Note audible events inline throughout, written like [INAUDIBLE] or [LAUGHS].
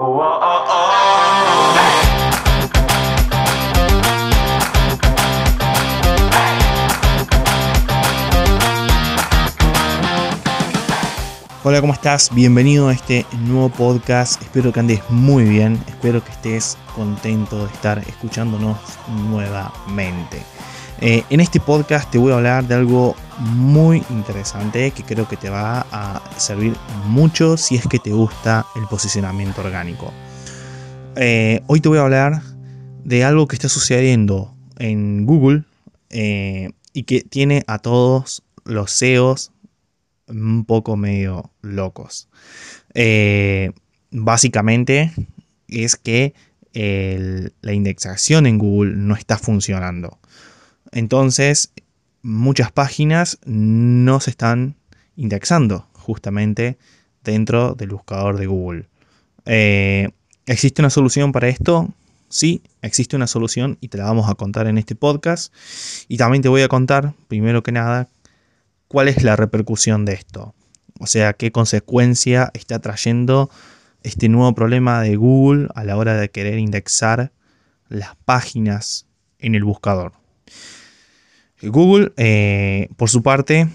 Hola, ¿cómo estás? Bienvenido a este nuevo podcast. Espero que andes muy bien. Espero que estés contento de estar escuchándonos nuevamente. Eh, en este podcast te voy a hablar de algo muy interesante que creo que te va a servir mucho si es que te gusta el posicionamiento orgánico. Eh, hoy te voy a hablar de algo que está sucediendo en Google eh, y que tiene a todos los SEOs un poco medio locos. Básicamente es que la indexación en Google no está funcionando. Entonces, muchas páginas no se están indexando justamente dentro del buscador de Google. Eh, ¿Existe una solución para esto? Sí, existe una solución y te la vamos a contar en este podcast. Y también te voy a contar, primero que nada, cuál es la repercusión de esto. O sea, qué consecuencia está trayendo este nuevo problema de Google a la hora de querer indexar las páginas en el buscador. Google, eh, por su parte,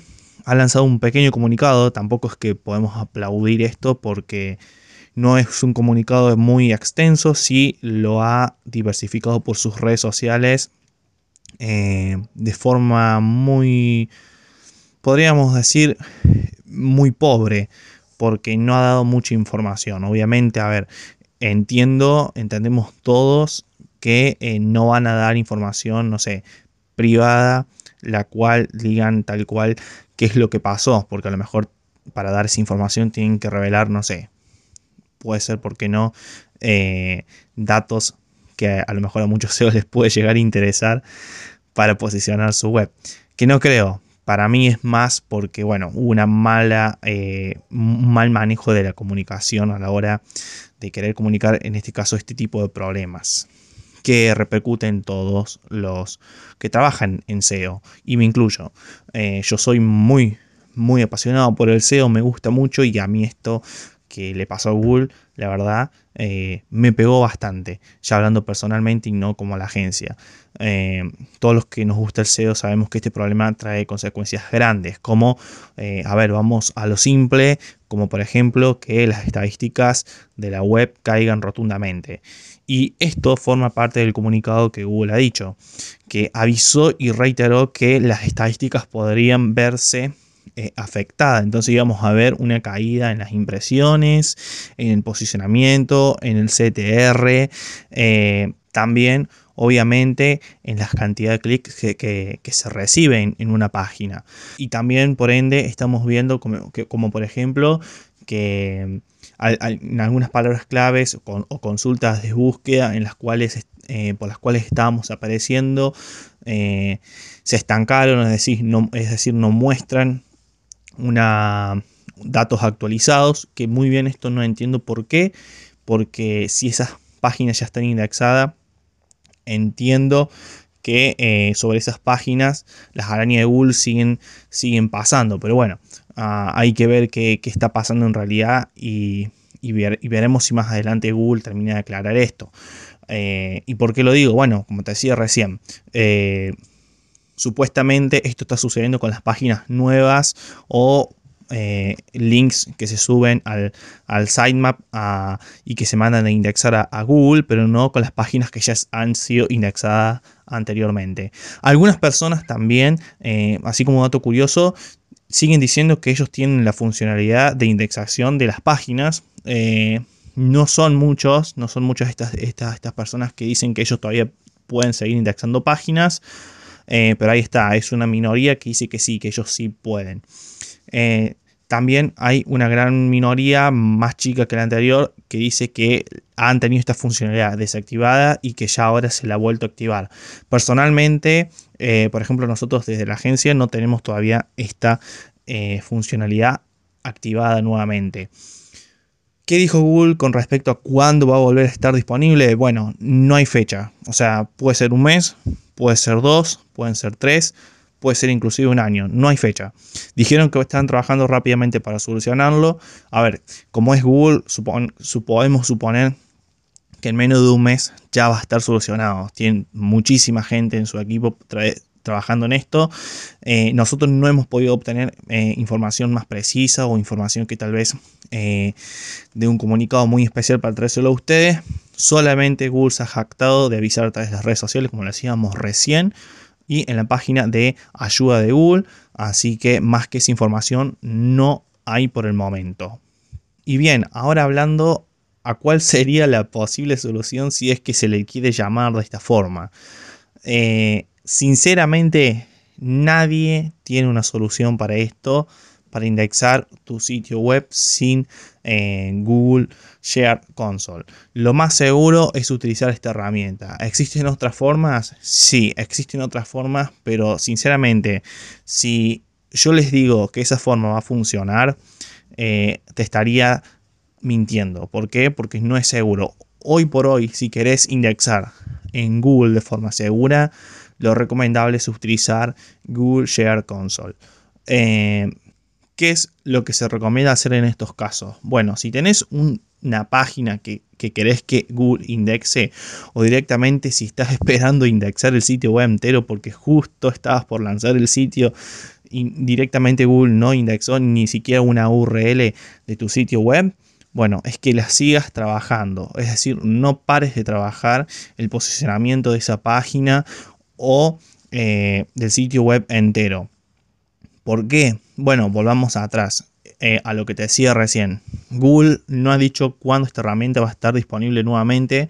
ha lanzado un pequeño comunicado. Tampoco es que podemos aplaudir esto porque no es un comunicado muy extenso. Sí lo ha diversificado por sus redes sociales eh, de forma muy podríamos decir, muy pobre, porque no ha dado mucha información. Obviamente, a ver, entiendo, entendemos todos que eh, no van a dar información, no sé, privada, la cual digan tal cual qué es lo que pasó, porque a lo mejor para dar esa información tienen que revelar, no sé, puede ser, porque no? Eh, datos que a lo mejor a muchos [LAUGHS] SEOs les puede llegar a interesar para posicionar su web. Que no creo, para mí es más porque, bueno, hubo una mala, eh, un mal manejo de la comunicación a la hora de querer comunicar, en este caso, este tipo de problemas que repercuten todos los que trabajan en SEO y me incluyo. Eh, yo soy muy, muy apasionado por el SEO, me gusta mucho y a mí esto que le pasó a Google, la verdad, eh, me pegó bastante, ya hablando personalmente y no como a la agencia. Eh, todos los que nos gusta el SEO sabemos que este problema trae consecuencias grandes, como, eh, a ver, vamos a lo simple, como por ejemplo que las estadísticas de la web caigan rotundamente. Y esto forma parte del comunicado que Google ha dicho, que avisó y reiteró que las estadísticas podrían verse eh, afectada. Entonces íbamos a ver una caída en las impresiones, en el posicionamiento, en el CTR, eh, también obviamente en las cantidades de clics que, se reciben en una página. Y también por ende estamos viendo como, como por ejemplo que en algunas palabras claves o, consultas de búsqueda en las cuales, eh, por las cuales estábamos apareciendo se estancaron, es decir, no, es decir, no muestran una, datos actualizados, que muy bien esto no entiendo por qué, porque si esas páginas ya están indexadas, entiendo que eh, sobre esas páginas las arañas de Google siguen, siguen pasando, pero bueno, ah, hay que ver qué, está pasando en realidad y, veremos si más adelante Google termina de aclarar esto. Eh, ¿Y por qué lo digo? Bueno, como te decía recién, eh, Supuestamente esto está sucediendo con las páginas nuevas o eh, links que se suben al, sitemap y que se mandan a indexar a, Google, pero no con las páginas que ya han sido indexadas anteriormente. Algunas personas también, eh, así como dato curioso, siguen diciendo que ellos tienen la funcionalidad de indexación de las páginas. Eh, no son muchos, no son muchas estas, estas, estas personas que dicen que ellos todavía pueden seguir indexando páginas. Eh, pero ahí está, es una minoría que dice que sí, que ellos sí pueden. Eh, también hay una gran minoría más chica que la anterior que dice que han tenido esta funcionalidad desactivada y que ya ahora se la ha vuelto a activar. Personalmente, eh, por ejemplo, nosotros desde la agencia no tenemos todavía esta funcionalidad activada nuevamente. ¿Qué dijo Google con respecto a cuándo va a volver a estar disponible? Bueno, no hay fecha. O sea, puede ser un mes, puede ser dos, pueden ser tres, puede ser inclusive un año, no hay fecha. Dijeron que están trabajando rápidamente para solucionarlo. A ver, como es Google, podemos suponer que en menos de un mes ya va a estar solucionado. Tienen muchísima gente en su equipo trabajando en esto. Eh, nosotros no hemos podido obtener eh, información más precisa o información que tal vez eh, de un comunicado muy especial para traérselo a ustedes. Solamente Google se ha jactado de avisar a través de las redes sociales, como lo decíamos recién, y en la página de ayuda de Google. Así que más que esa información no hay por el momento. Y bien, ahora hablando a cuál sería la posible solución si es que se le quiere llamar de esta forma. Eh, sinceramente, nadie tiene una solución para esto, para indexar tu sitio web sin eh, Google Share Console. Lo más seguro es utilizar esta herramienta. ¿Existen otras formas? Sí, existen otras formas, pero sinceramente, si yo les digo que esa forma va a funcionar, eh, te estaría mintiendo. ¿Por qué? Porque no es seguro. Hoy por hoy, si querés indexar en Google de forma segura, lo recomendable es utilizar Google Share Console. Eh, ¿Qué es lo que se recomienda hacer en estos casos? Bueno, si tenés una página que, querés que Google indexe o directamente si estás [LAUGHS] esperando indexar el sitio web entero porque justo estabas por lanzar el sitio y directamente Google no indexó ni siquiera una URL de tu sitio web, bueno, es que la sigas trabajando, es decir, no pares de trabajar el posicionamiento de esa página o eh, del sitio web entero. ¿Por qué? Bueno, volvamos atrás. Eh, a lo que te decía recién. Google no ha dicho cuándo esta herramienta va a estar disponible nuevamente.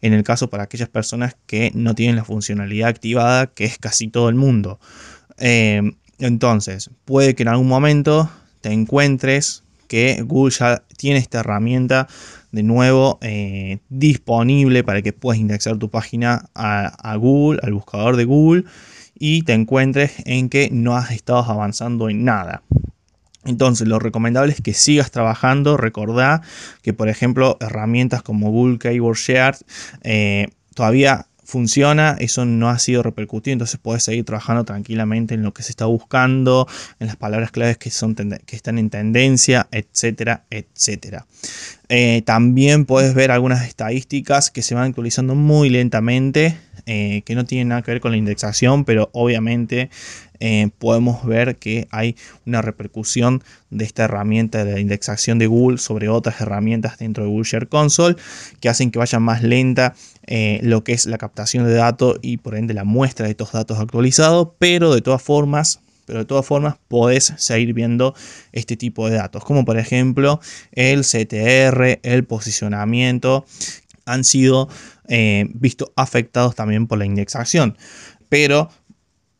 En el caso para aquellas personas que no tienen la funcionalidad activada, que es casi todo el mundo. Eh, entonces, puede que en algún momento te encuentres que Google ya tiene esta herramienta de nuevo eh, disponible para que puedas indexar tu página a, Google, al buscador de Google y te encuentres en que no has estado avanzando en nada. Entonces, lo recomendable es que sigas trabajando. Recordá que, por ejemplo, herramientas como Google Keyword Share eh, todavía funciona, eso no ha sido repercutido, entonces puedes seguir trabajando tranquilamente en lo que se está buscando, en las palabras claves que, son que están en tendencia, etcétera, etcétera. Eh, también puedes ver algunas estadísticas que se van actualizando muy lentamente, eh, que no tienen nada que ver con la indexación, pero obviamente eh, podemos ver que hay una repercusión de esta herramienta de la indexación de Google sobre otras herramientas dentro de Google Share Console que hacen que vaya más lenta eh, lo que es la captación de datos y por ende la muestra de estos datos actualizados, pero de todas formas pero de todas formas podés seguir viendo este tipo de datos, como por ejemplo el CTR, el posicionamiento, han sido eh, vistos afectados también por la indexación. Pero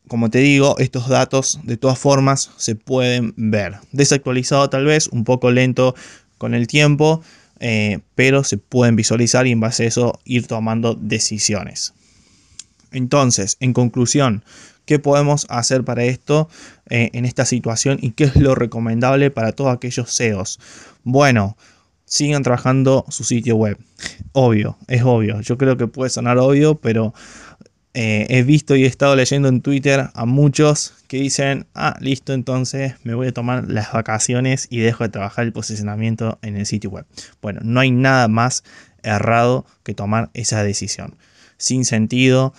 como te digo, estos datos de todas formas se pueden ver. Desactualizado tal vez, un poco lento con el tiempo, eh, pero se pueden visualizar y en base a eso ir tomando decisiones. Entonces, en conclusión, ¿qué podemos hacer para esto eh, en esta situación y qué es lo recomendable para todos aquellos SEOs? Bueno, sigan trabajando su sitio web. Obvio, es obvio. Yo creo que puede sonar obvio, pero eh, he visto y he estado leyendo en Twitter a muchos que dicen, ah, listo, entonces me voy a tomar las vacaciones y dejo de trabajar el posicionamiento en el sitio web. Bueno, no hay nada más errado que tomar esa decisión. Sin sentido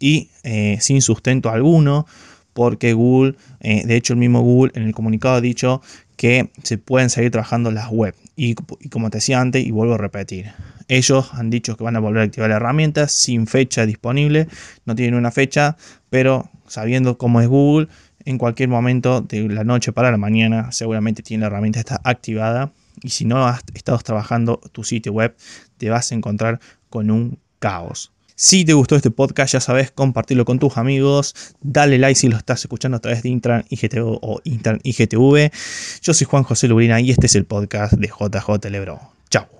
y eh, sin sustento alguno, porque Google, eh, de hecho el mismo Google en el comunicado ha dicho que se pueden seguir trabajando las web. Y, como te decía antes, y vuelvo a repetir, ellos han dicho que van a volver a activar la herramienta sin fecha disponible. No tienen una fecha, pero sabiendo cómo es Google, en cualquier momento de la noche para la mañana seguramente tiene la herramienta está activada. Y si no has estado trabajando tu sitio web, te vas a encontrar con un caos. Si te gustó este podcast, ya sabes, compartirlo con tus amigos. Dale like si lo estás escuchando a través de Intran IGTV o Intran IGTV. Yo soy Juan José Lubrina y este es el podcast de JJ Lebro. Chao.